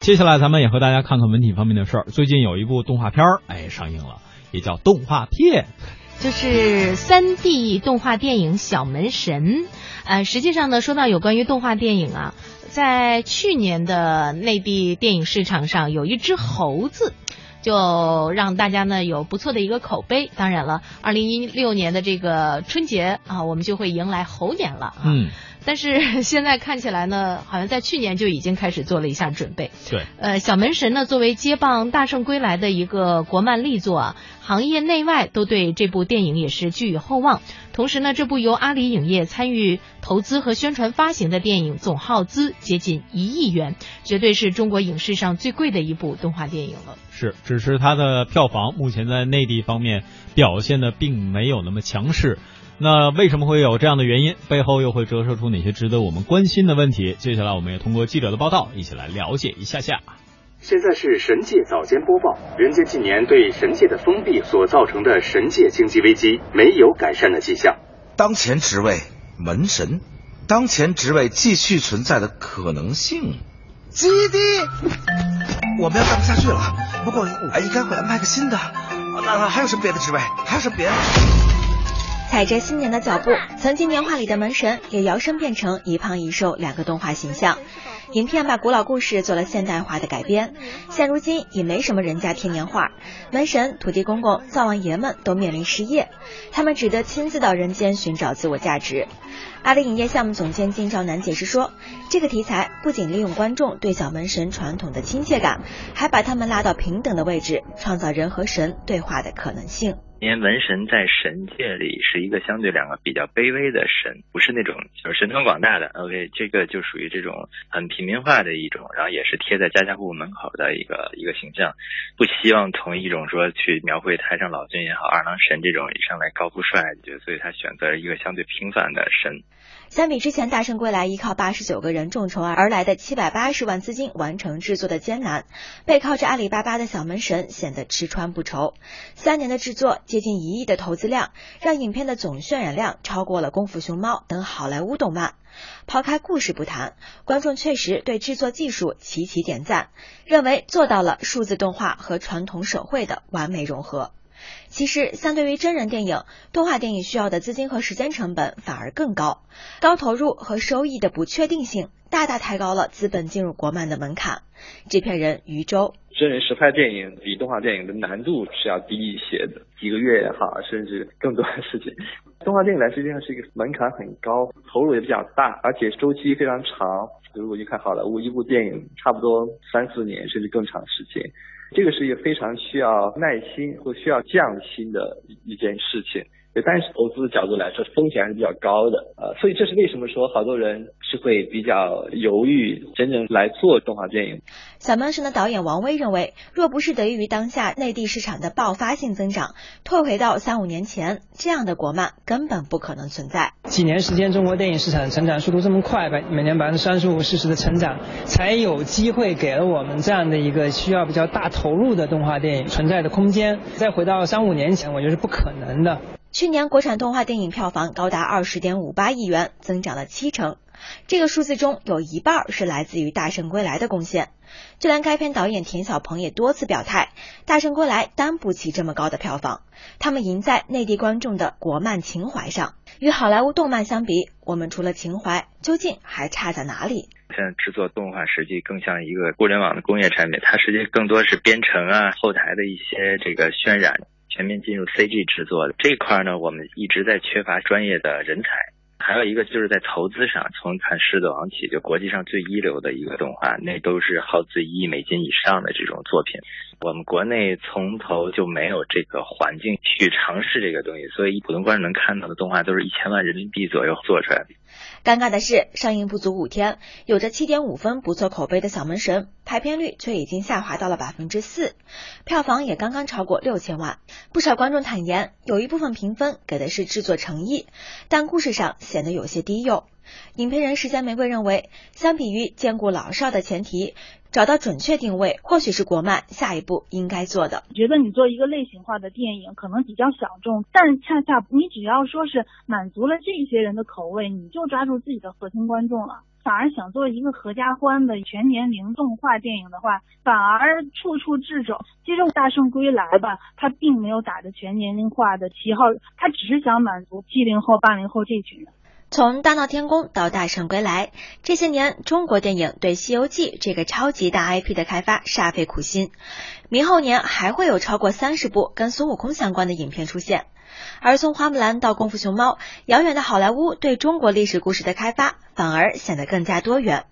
接下来咱们也和大家看看文体方面的事儿。最近有一部动画片儿，哎，上映了，也叫动画片，就是三 D 动画电影《小门神》。呃，实际上呢，说到有关于动画电影啊，在去年的内地电影市场上，有一只猴子，就让大家呢有不错的一个口碑。当然了，二零一六年的这个春节啊，我们就会迎来猴年了啊。嗯，但是现在看起来呢，好像在去年就已经开始做了一下准备。对，呃，小门神呢，作为接棒《大圣归来》的一个国漫力作啊，行业内外都对这部电影也是寄予厚望。同时呢，这部由阿里影业参与投资和宣传发行的电影，总耗资接近一亿元，绝对是中国影视上最贵的一部动画电影了。是，只是它的票房目前在内地方面表现的并没有那么强势。那为什么会有这样的原因？背后又会折射出哪些值得我们关心的问题？接下来我们也通过记者的报道，一起来了解一下下。现在是神界早间播报。人间近年对神界的封闭所造成的神界经济危机没有改善的迹象。当前职位门神，当前职位继续存在的可能性。基地，我们要干不下去了。不过我应该会安排个新的。那还有什么别的职位？还有什么别的？踩着新年的脚步，曾经年画里的门神也摇身变成一胖一瘦两个动画形象。影片把古老故事做了现代化的改编，现如今已没什么人家贴年画，门神、土地公公、灶王爷们都面临失业，他们只得亲自到人间寻找自我价值。阿里影业项目总监金兆南解释说，这个题材不仅利用观众对小门神传统的亲切感，还把他们拉到平等的位置，创造人和神对话的可能性。因为文神在神界里是一个相对两个比较卑微的神，不是那种就是神通广大的。OK，这个就属于这种很平民化的一种，然后也是贴在家家户户门口的一个一个形象。不希望从一种说去描绘太上老君也好，二郎神这种上来高富帅，就所以他选择一个相对平凡的神。相比之前《大圣归来》依靠八十九个人众筹而来的七百八十万资金完成制作的艰难，背靠着阿里巴巴的小门神显得吃穿不愁。三年的制作，接近一亿的投资量，让影片的总渲染量超过了《功夫熊猫》等好莱坞动漫。抛开故事不谈，观众确实对制作技术齐齐点赞，认为做到了数字动画和传统手绘的完美融合。其实，相对于真人电影，动画电影需要的资金和时间成本反而更高，高投入和收益的不确定性大大抬高了资本进入国漫的门槛。制片人余舟：真人实拍电影比动画电影的难度是要低一些的，几个月也好，甚至更多的时间。动画电影来说实际上是一个门槛很高，投入也比较大，而且周期非常长。如果去看好莱坞，一部电影差不多三四年甚至更长时间。这个是一个非常需要耐心和需要匠心的一件事情。但是投资的角度来说，风险还是比较高的，呃，所以这是为什么说好多人是会比较犹豫真正来做动画电影。小曼神的导演王威认为，若不是得益于当下内地市场的爆发性增长，退回到三五年前，这样的国漫根本不可能存在。几年时间，中国电影市场的成长速度这么快，百每年百分之三十五、四十的成长，才有机会给了我们这样的一个需要比较大投入的动画电影存在的空间。再回到三五年前，我觉得是不可能的。去年国产动画电影票房高达二十点五八亿元，增长了七成。这个数字中有一半是来自于《大圣归来》的贡献。就连该片导演田晓鹏也多次表态，《大圣归来》担不起这么高的票房。他们赢在内地观众的国漫情怀上。与好莱坞动漫相比，我们除了情怀，究竟还差在哪里？现在制作动画实际更像一个互联网的工业产品，它实际更多是编程啊、后台的一些这个渲染。全面进入 CG 制作的这一块呢，我们一直在缺乏专业的人才。还有一个就是在投资上，从看《狮子王》起，就国际上最一流的一个动画，那都是耗资一亿美金以上的这种作品。我们国内从头就没有这个环境去尝试这个东西，所以普通观众能看到的动画都是一千万人民币左右做出来的。尴尬的是，上映不足五天，有着七点五分不错口碑的小门神，排片率却已经下滑到了百分之四，票房也刚刚超过六千万。不少观众坦言，有一部分评分给的是制作诚意，但故事上显得有些低幼。影评人时间玫瑰认为，相比于兼顾老少的前提，找到准确定位，或许是国漫下一步应该做的。觉得你做一个类型化的电影可能比较小众，但恰恰你只要说是满足了这些人的口味，你就抓住自己的核心观众了。反而想做一个合家欢的全年龄动画电影的话，反而处处掣肘。其实《大圣归来》吧，它并没有打着全年龄化的旗号，它只是想满足七零后、八零后这群人。从大闹天宫到大圣归来，这些年中国电影对《西游记》这个超级大 IP 的开发煞费苦心。明后年还会有超过三十部跟孙悟空相关的影片出现。而从花木兰到功夫熊猫，遥远的好莱坞对中国历史故事的开发反而显得更加多元。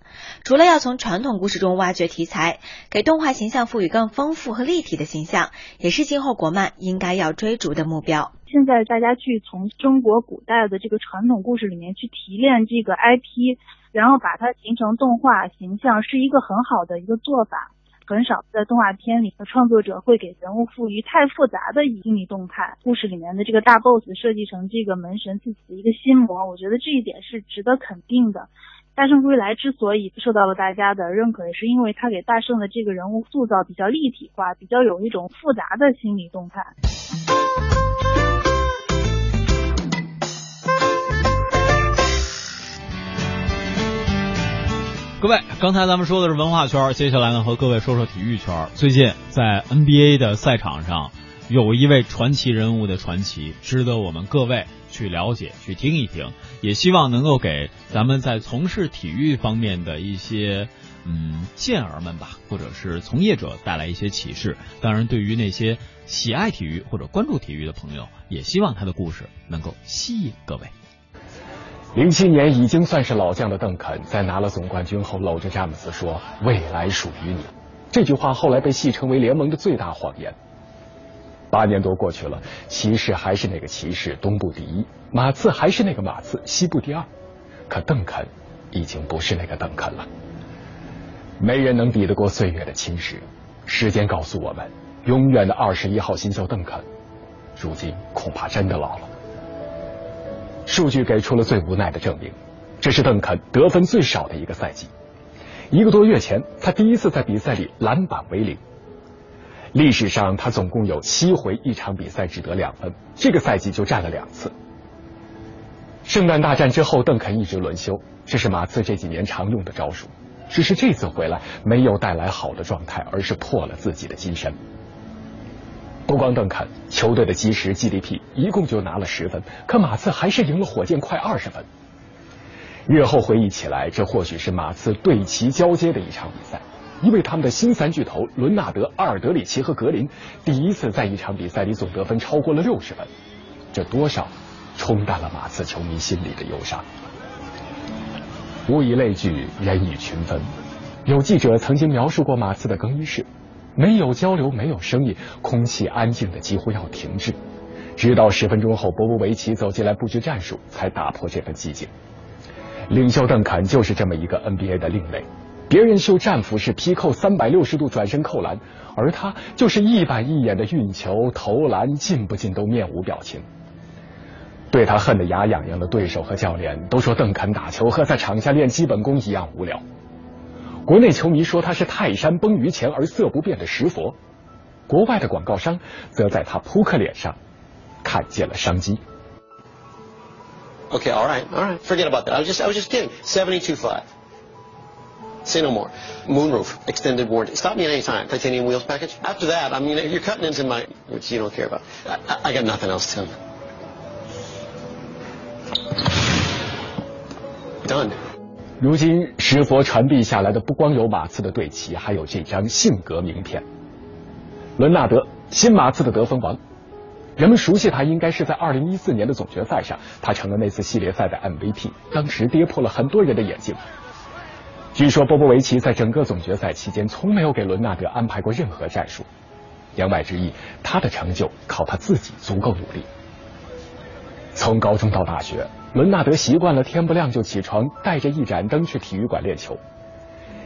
除了要从传统故事中挖掘题材，给动画形象赋予更丰富和立体的形象，也是今后国漫应该要追逐的目标。现在大家去从中国古代的这个传统故事里面去提炼这个 IP，然后把它形成动画形象，是一个很好的一个做法。很少在动画片里的创作者会给人物赋予太复杂的心理动态。故事里面的这个大 boss 设计成这个门神自己的一个心魔，我觉得这一点是值得肯定的。大圣归来之所以受到了大家的认可，也是因为他给大圣的这个人物塑造比较立体化，比较有一种复杂的心理动态。各位，刚才咱们说的是文化圈，接下来呢和各位说说体育圈。最近在 NBA 的赛场上，有一位传奇人物的传奇，值得我们各位去了解、去听一听，也希望能够给咱们在从事体育方面的一些嗯健儿们吧，或者是从业者带来一些启示。当然，对于那些喜爱体育或者关注体育的朋友，也希望他的故事能够吸引各位。零七年已经算是老将的邓肯，在拿了总冠军后，搂着詹姆斯说：“未来属于你。”这句话后来被戏称为联盟的最大谎言。八年多过去了，骑士还是那个骑士，东部第一；马刺还是那个马刺，西部第二。可邓肯已经不是那个邓肯了。没人能抵得过岁月的侵蚀。时间告诉我们，永远的二十一号新秀邓肯，如今恐怕真的老了。数据给出了最无奈的证明，这是邓肯得分最少的一个赛季。一个多月前，他第一次在比赛里篮板为零。历史上，他总共有七回一场比赛只得两分，这个赛季就占了两次。圣诞大战之后，邓肯一直轮休，这是马刺这几年常用的招数。只是这次回来没有带来好的状态，而是破了自己的金身。不光邓肯，球队的基石 GDP 一共就拿了十分，可马刺还是赢了火箭快二十分。日后回忆起来，这或许是马刺对齐交接的一场比赛，因为他们的新三巨头伦纳德、阿尔德里奇和格林第一次在一场比赛里总得分超过了六十分，这多少冲淡了马刺球迷心里的忧伤。物以类聚，人以群分。有记者曾经描述过马刺的更衣室。没有交流，没有声音，空气安静的几乎要停滞。直到十分钟后，波波维奇走进来布置战术，才打破这份寂静。领袖邓肯就是这么一个 NBA 的另类。别人秀战斧式劈扣三百六十度转身扣篮，而他就是一板一眼的运球投篮，进不进都面无表情。对他恨得牙痒痒的对手和教练都说，邓肯打球和在场下练基本功一样无聊。国内球迷说他是泰山崩于前而色不变的石佛，国外的广告商则在他扑克脸上看见了商机。Okay, all right, all right. Forget about that. I was just, I was just kidding. Seventy-two five. Say no more. Moonroof extended warranty. Stop me at any time. Titanium wheels package. After that, I mean, you're cutting into my, which you don't care about. I, I got nothing else, Tim. Done. 如今，石佛传递下来的不光有马刺的队旗，还有这张性格名片。伦纳德，新马刺的得分王。人们熟悉他，应该是在二零一四年的总决赛上，他成了那次系列赛的 MVP，当时跌破了很多人的眼镜。据说波波维奇在整个总决赛期间，从没有给伦纳德安排过任何战术。言外之意，他的成就靠他自己足够努力。从高中到大学。伦纳德习惯了天不亮就起床，带着一盏灯去体育馆练球。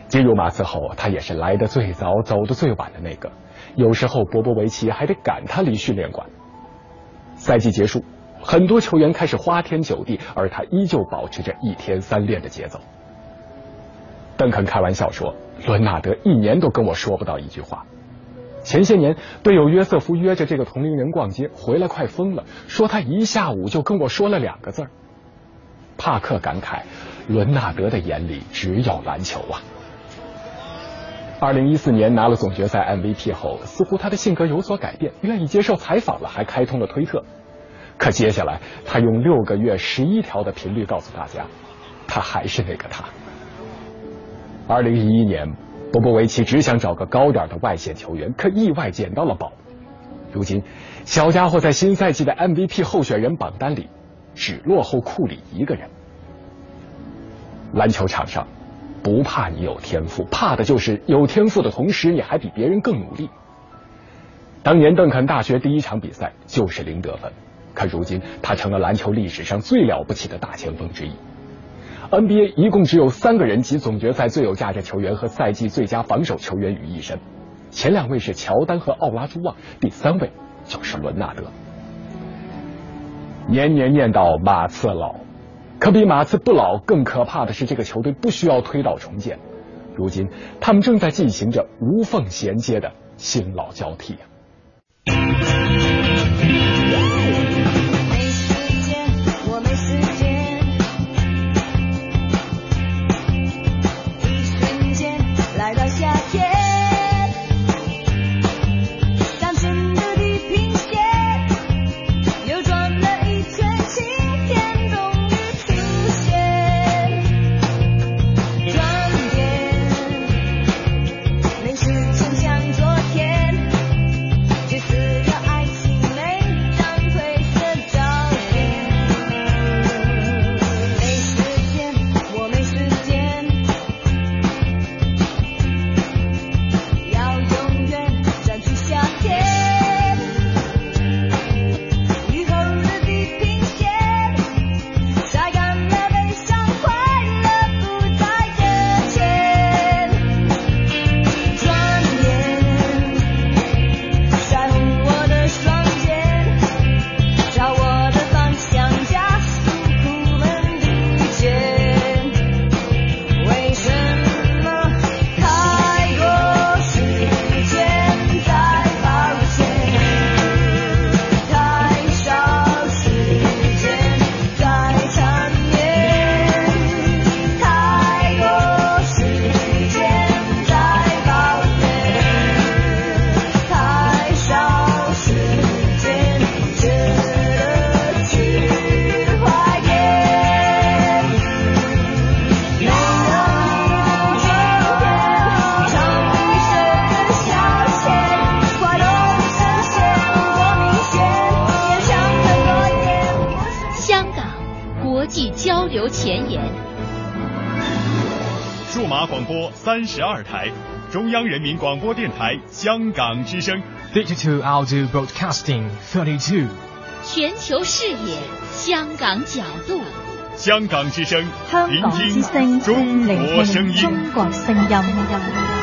进入马刺后，他也是来的最早、走的最晚的那个。有时候，波波维奇还得赶他离训练馆。赛季结束，很多球员开始花天酒地，而他依旧保持着一天三练的节奏。邓肯开玩笑说：“伦纳德一年都跟我说不到一句话。”前些年，队友约瑟夫约着这个同龄人逛街，回来快疯了，说他一下午就跟我说了两个字儿。帕克感慨，伦纳德的眼里只有篮球啊。二零一四年拿了总决赛 MVP 后，似乎他的性格有所改变，愿意接受采访了，还开通了推特。可接下来，他用六个月十一条的频率告诉大家，他还是那个他。二零一一年。波波维奇只想找个高点的外线球员，可意外捡到了宝。如今，小家伙在新赛季的 MVP 候选人榜单里只落后库里一个人。篮球场上，不怕你有天赋，怕的就是有天赋的同时你还比别人更努力。当年邓肯大学第一场比赛就是零得分，可如今他成了篮球历史上最了不起的大前锋之一。NBA 一共只有三个人集总决赛最有价值球员和赛季最佳防守球员于一身，前两位是乔丹和奥拉朱旺，第三位就是伦纳德。年年念叨马刺老，可比马刺不老更可怕的是，这个球队不需要推倒重建，如今他们正在进行着无缝衔接的新老交替。三十二台，中央人民广播电台香港之声，Digital Audio Broadcasting Thirty Two，全球视野，香港角度，香港之声，香港之声，中国声音，中国声音。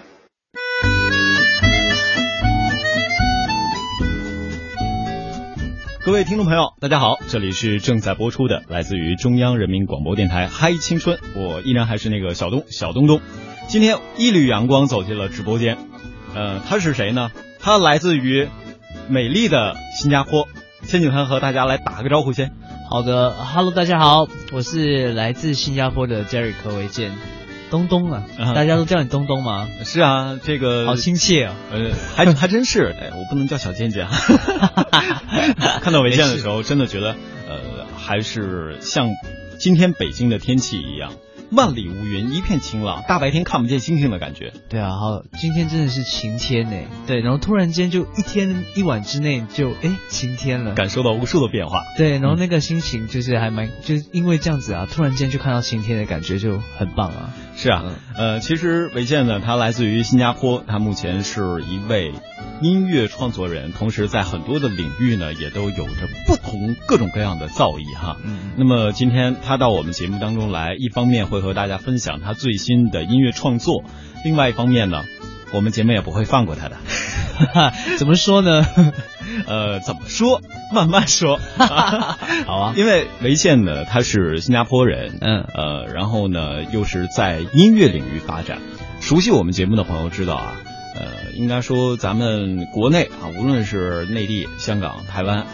各位听众朋友，大家好，这里是正在播出的来自于中央人民广播电台《嗨青春》，我依然还是那个小东小东东。今天一缕阳光走进了直播间，呃，他是谁呢？他来自于美丽的新加坡。千景涵和大家来打个招呼先。好的，Hello，大家好，我是来自新加坡的 Jerry 柯维健，东东啊，大家都叫你东东吗？是啊，这个好亲切啊，呃，还还真是，哎，我不能叫小健健，看到维健的时候，真的觉得，呃，还是像今天北京的天气一样。万里无云，一片晴朗，大白天看不见星星的感觉。对啊，好，今天真的是晴天呢。对，然后突然间就一天一晚之内就哎晴天了，感受到无数的变化。对，然后那个心情就是还蛮，就是因为这样子啊，突然间就看到晴天的感觉就很棒啊。是啊，呃，其实韦健呢，他来自于新加坡，他目前是一位音乐创作人，同时在很多的领域呢，也都有着不同各种各样的造诣哈。嗯，那么今天他到我们节目当中来，一方面会和大家分享他最新的音乐创作，另外一方面呢，我们节目也不会放过他的。怎么说呢？呃，怎么说？慢慢说。好啊，因为维健呢，他是新加坡人，嗯，呃，然后呢，又是在音乐领域发展。熟悉我们节目的朋友知道啊，呃，应该说咱们国内啊，无论是内地、香港、台湾，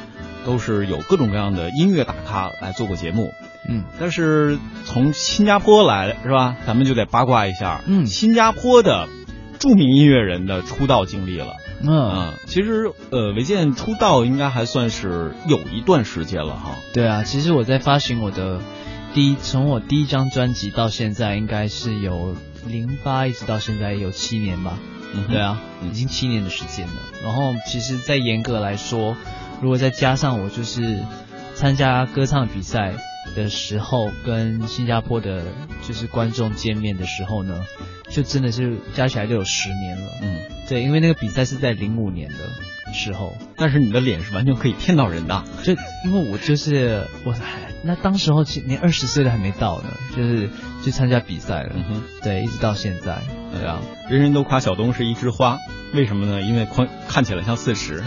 都是有各种各样的音乐大咖来做过节目。嗯，但是从新加坡来是吧？咱们就得八卦一下，嗯，新加坡的著名音乐人的出道经历了。嗯，其实呃，维健出道应该还算是有一段时间了哈。对啊，其实我在发行我的第一，从我第一张专辑到现在，应该是有零八一直到现在有七年吧。嗯，对啊，已经七年的时间了。然后其实，在严格来说，如果再加上我就是参加歌唱比赛的时候，跟新加坡的就是观众见面的时候呢。就真的是加起来就有十年了，嗯，对，因为那个比赛是在零五年的时候，但是你的脸是完全可以骗到人的，就因为我就是我，那当时候连二十岁都还没到呢，就是去参加比赛了，嗯哼，对，一直到现在，对啊，人人都夸小东是一枝花，为什么呢？因为看看起来像四十，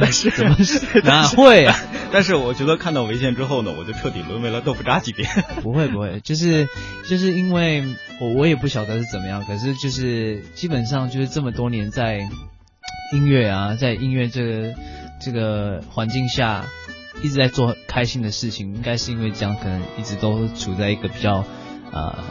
但是怎么 哪会啊？但是我觉得看到维健之后呢，我就彻底沦为了豆腐渣级别。不会不会，就是就是因为我我也不晓得是怎么样，可是就是基本上就是这么多年在音乐啊，在音乐这个这个环境下一直在做开心的事情，应该是因为这样，可能一直都处在一个比较呃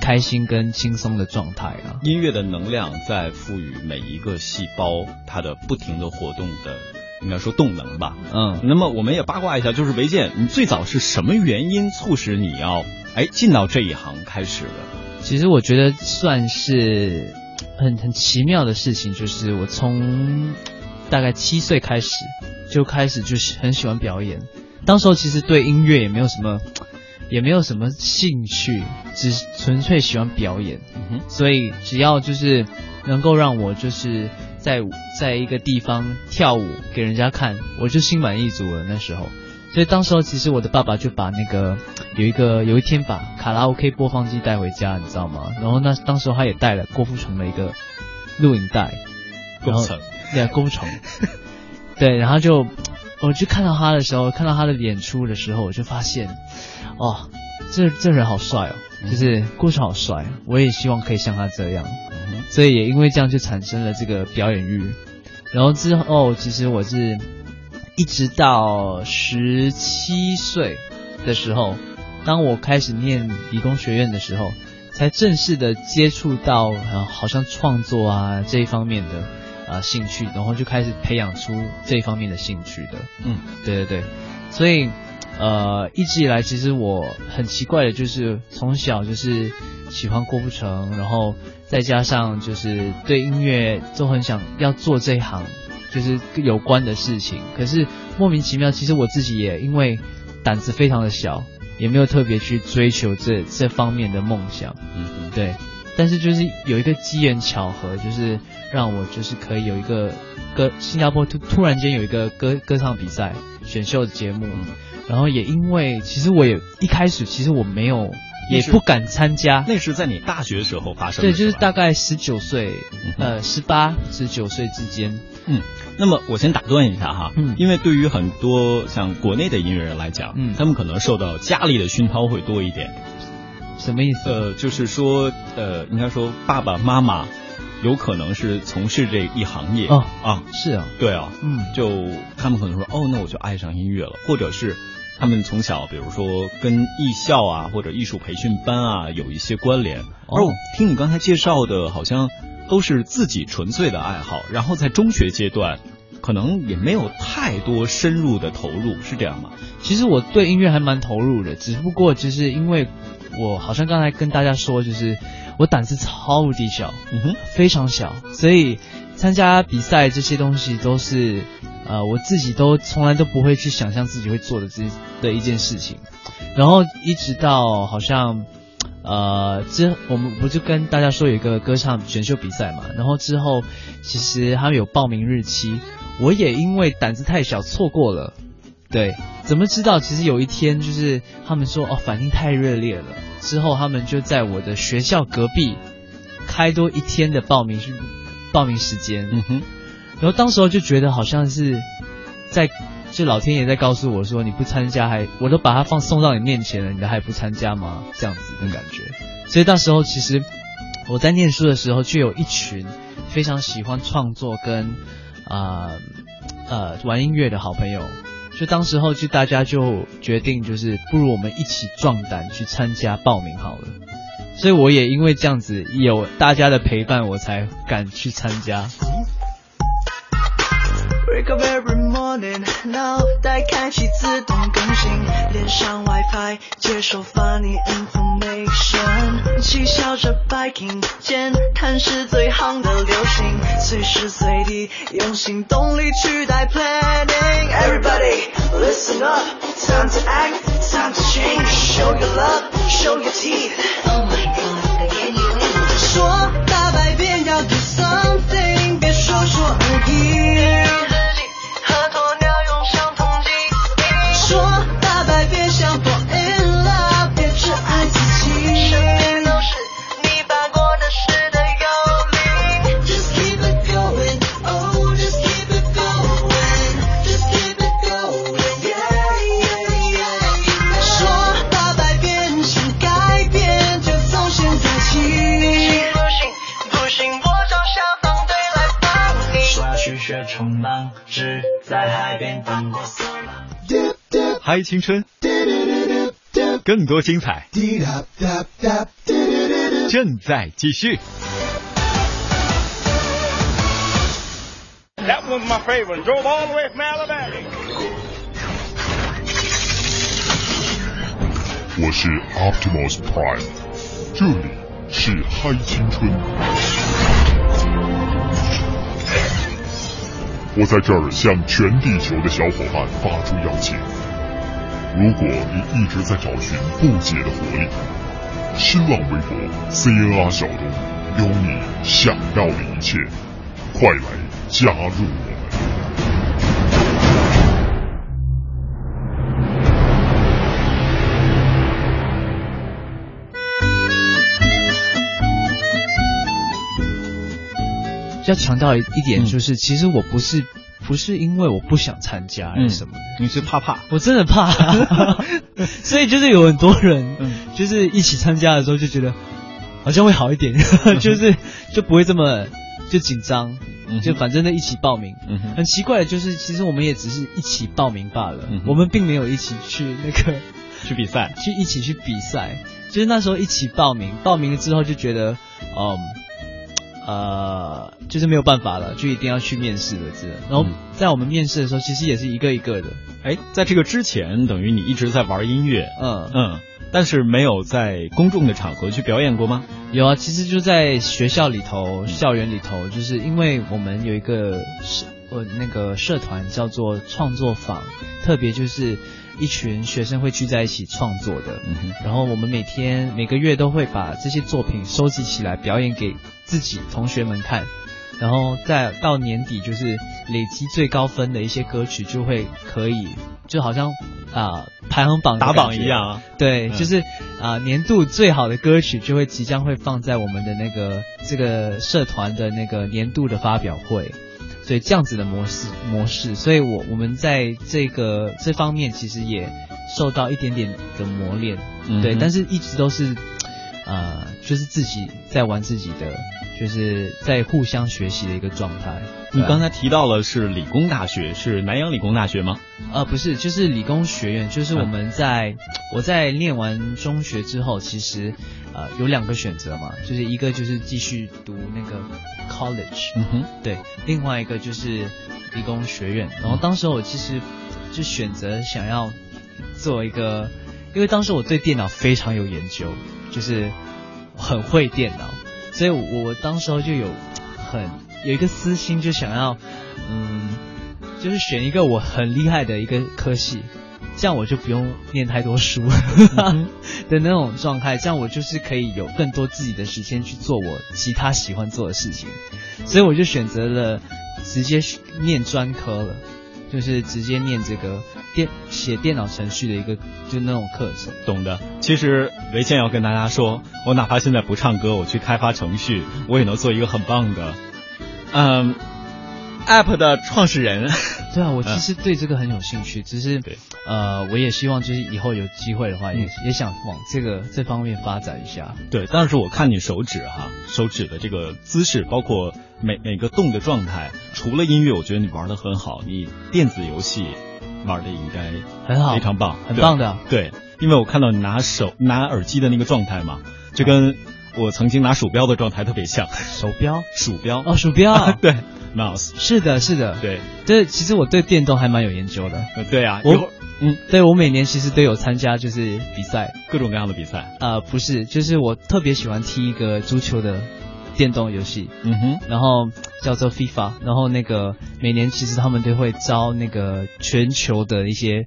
开心跟轻松的状态啊。音乐的能量在赋予每一个细胞它的不停的活动的。应该说动能吧，嗯，那么我们也八卦一下，就是维健，你最早是什么原因促使你要哎进到这一行开始了？其实我觉得算是很很奇妙的事情，就是我从大概七岁开始就开始就是很喜欢表演，当时候其实对音乐也没有什么 也没有什么兴趣，只纯粹喜欢表演，嗯所以只要就是能够让我就是。在在一个地方跳舞给人家看，我就心满意足了。那时候，所以当时候其实我的爸爸就把那个有一个有一天把卡拉 OK 播放机带回家，你知道吗？然后那当时候他也带了郭富城的一个录影带，郭富城，对，郭富城，对，然后就我去看到他的时候，看到他的演出的时候，我就发现，哦，这这人好帅哦，就是郭富城好帅，我也希望可以像他这样。所以也因为这样就产生了这个表演欲，然后之后其实我是一直到十七岁的时候，当我开始念理工学院的时候，才正式的接触到好像创作啊这一方面的啊兴趣，然后就开始培养出这一方面的兴趣的。嗯，对对对，所以呃一直以来其实我很奇怪的就是从小就是喜欢郭富城，然后。再加上就是对音乐都很想要做这一行，就是有关的事情。可是莫名其妙，其实我自己也因为胆子非常的小，也没有特别去追求这这方面的梦想。嗯，对。但是就是有一个机缘巧合，就是让我就是可以有一个歌，新加坡突突然间有一个歌歌唱比赛选秀的节目，然后也因为其实我也一开始其实我没有。也不敢参加，那是在你大学时候发生的。对，就是大概十九岁，呃，十八十九岁之间。嗯，那么我先打断一下哈，嗯，因为对于很多像国内的音乐人来讲，嗯，他们可能受到家里的熏陶会多一点。什么意思？呃，就是说，呃，应该说爸爸妈妈有可能是从事这一行业。哦啊，是啊，对啊，嗯，就他们可能说，哦，那我就爱上音乐了，或者是。他们从小比如说跟艺校啊或者艺术培训班啊有一些关联。而我听你刚才介绍的，好像都是自己纯粹的爱好，然后在中学阶段。可能也没有太多深入的投入，是这样吗？其实我对音乐还蛮投入的，只不过就是因为我好像刚才跟大家说，就是我胆子超级小，嗯哼，非常小，所以参加比赛这些东西都是呃我自己都从来都不会去想象自己会做的这的一件事情，然后一直到好像。呃，之我们不就跟大家说有一个歌唱选秀比赛嘛，然后之后其实他们有报名日期，我也因为胆子太小错过了。对，怎么知道？其实有一天就是他们说哦反应太热烈了，之后他们就在我的学校隔壁开多一天的报名是报名时间。嗯哼，然后当时候就觉得好像是在。就老天爷在告诉我说，你不参加还，我都把它放送到你面前了，你都还不参加吗？这样子的感觉。所以到时候其实我在念书的时候，就有一群非常喜欢创作跟啊呃玩音乐的好朋友，就当时候就大家就决定，就是不如我们一起壮胆去参加报名好了。所以我也因为这样子有大家的陪伴，我才敢去参加。Every morning，脑袋开启自动更新，连上 WiFi 接收 funny information，嬉笑着 biking，键探是最夯的流行，随时随地用行动力取代 planning。Everybody listen up，time to act，time to change，show your love，show your teeth。Oh my god，嗨青春，更多精彩正在继续。That was my favorite. Drove all the way from Alabama. 我是 Optimus Prime，这里是嗨青春。我在这儿向全地球的小伙伴发出邀请。如果你一直在找寻不解的活力，新浪微博 CNR 小东有你想要的一切，快来加入我们！要强调一点，就是其实我不是。不是因为我不想参加还是什么，你是怕怕？我真的怕，所以就是有很多人，就是一起参加的时候就觉得好像会好一点，就是就不会这么就紧张，就反正呢一起报名。很奇怪的就是，其实我们也只是一起报名罢了，我们并没有一起去那个 去比赛，去一起去比赛。就是那时候一起报名，报名了之后就觉得，嗯。呃，就是没有办法了，就一定要去面试的，这。然后在我们面试的时候，其实也是一个一个的。哎，在这个之前，等于你一直在玩音乐，嗯嗯，但是没有在公众的场合去表演过吗？有啊，其实就在学校里头、校园里头，就是因为我们有一个社呃那个社团叫做创作坊，特别就是。一群学生会聚在一起创作的，然后我们每天每个月都会把这些作品收集起来表演给自己同学们看，然后再到年底就是累积最高分的一些歌曲就会可以，就好像啊排行榜打榜一样，对，就是啊年度最好的歌曲就会即将会放在我们的那个这个社团的那个年度的发表会。对这样子的模式模式，所以我我们在这个这方面其实也受到一点点的磨练，对，但是一直都是呃，就是自己在玩自己的，就是在互相学习的一个状态。你刚才提到了是理工大学，是南洋理工大学吗？呃，不是，就是理工学院。就是我们在、我在念完中学之后，其实呃有两个选择嘛，就是一个就是继续读那个 college，嗯哼，对，另外一个就是理工学院。然后当时我其实就选择想要做一个，因为当时我对电脑非常有研究，就是很会电脑，所以我我当时候就有很有一个私心，就想要嗯，就是选一个我很厉害的一个科系。这样我就不用念太多书 的那种状态，这样我就是可以有更多自己的时间去做我其他喜欢做的事情，所以我就选择了直接念专科了，就是直接念这个电写电脑程序的一个就那种课程。懂的。其实维健要跟大家说，我哪怕现在不唱歌，我去开发程序，我也能做一个很棒的，嗯，App 的创始人。对啊，我其实对这个很有兴趣，只是呃，我也希望就是以后有机会的话，也也想往这个这方面发展一下。对，但是我看你手指哈，手指的这个姿势，包括每每个动的状态，除了音乐，我觉得你玩的很好，你电子游戏玩的应该很好，非常棒，很棒的。对，因为我看到你拿手拿耳机的那个状态嘛，就跟我曾经拿鼠标的状态特别像。手标？鼠标？哦，鼠标。对。Mouse 是的，是的，对，对，其实我对电动还蛮有研究的。呃，对啊，我，嗯，对我每年其实都有参加，就是比赛，各种各样的比赛。呃，不是，就是我特别喜欢踢一个足球的电动游戏，嗯哼，然后叫做 FIFA，然后那个每年其实他们都会招那个全球的一些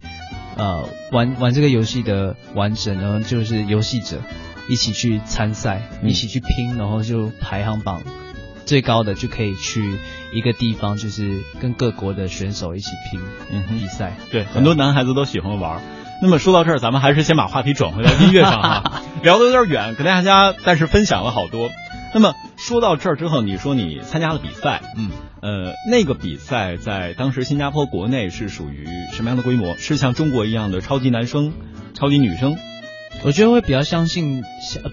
呃玩玩这个游戏的完整，然后就是游戏者一起去参赛，嗯、一起去拼，然后就排行榜。最高的就可以去一个地方，就是跟各国的选手一起拼比赛。嗯、对，很多男孩子都喜欢玩。那么说到这儿，咱们还是先把话题转回到音乐上哈，聊的有点远，跟大家但是分享了好多。那么说到这儿之后，你说你参加了比赛，嗯，呃，那个比赛在当时新加坡国内是属于什么样的规模？是像中国一样的超级男生、超级女生？我觉得会比较相信，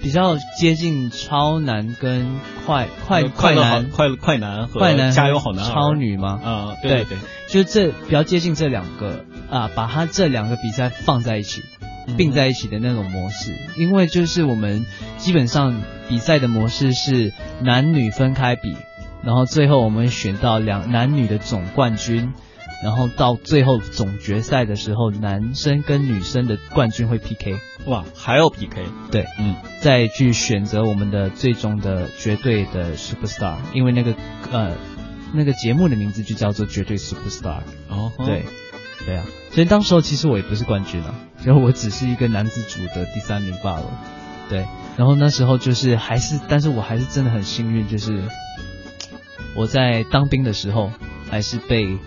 比较接近超男跟快快快男、快快男和快男加油好男超女吗？啊，对对，就是这比较接近这两个啊，把他这两个比赛放在一起，并在一起的那种模式。因为就是我们基本上比赛的模式是男女分开比，然后最后我们选到两男女的总冠军。然后到最后总决赛的时候，男生跟女生的冠军会 PK，哇，还要 PK？对，嗯，再去选择我们的最终的绝对的 Superstar，因为那个呃那个节目的名字就叫做绝对 Superstar。哦，对，对啊，所以当时候其实我也不是冠军啊，然后我只是一个男子组的第三名罢了。对，然后那时候就是还是，但是我还是真的很幸运，就是我在当兵的时候还是被。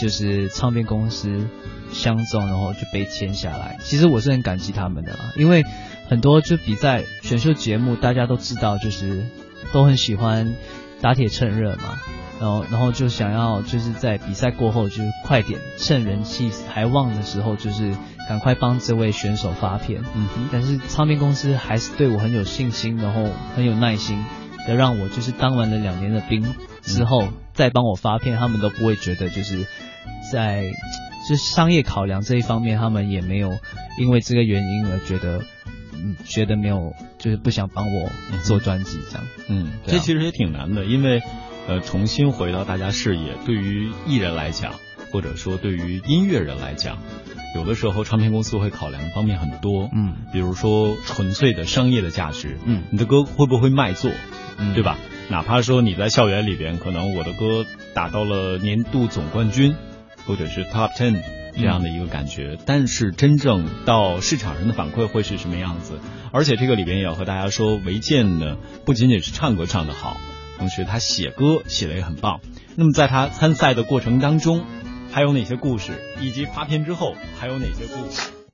就是唱片公司相中，然后就被签下来。其实我是很感激他们的啦，因为很多就比赛选秀节目，大家都知道，就是都很喜欢打铁趁热嘛。然后，然后就想要就是在比赛过后，就是快点趁人气还旺的时候，就是赶快帮这位选手发片。嗯哼。但是唱片公司还是对我很有信心，然后很有耐心的让我就是当完了两年的兵之后。嗯再帮我发片，他们都不会觉得就是在就是商业考量这一方面，他们也没有因为这个原因而觉得嗯觉得没有就是不想帮我做专辑这样。嗯，这其实也挺难的，因为呃重新回到大家视野，对于艺人来讲，或者说对于音乐人来讲，有的时候唱片公司会考量的方面很多，嗯，比如说纯粹的商业的价值，嗯，你的歌会不会卖座，嗯，对吧？哪怕说你在校园里边，可能我的歌打到了年度总冠军，或者是 Top Ten 这样的一个感觉，但是真正到市场上的反馈会是什么样子？而且这个里边也要和大家说，维健呢不仅仅是唱歌唱得好，同时他写歌写的也很棒。那么在他参赛的过程当中，还有哪些故事？以及发片之后还有哪些故事？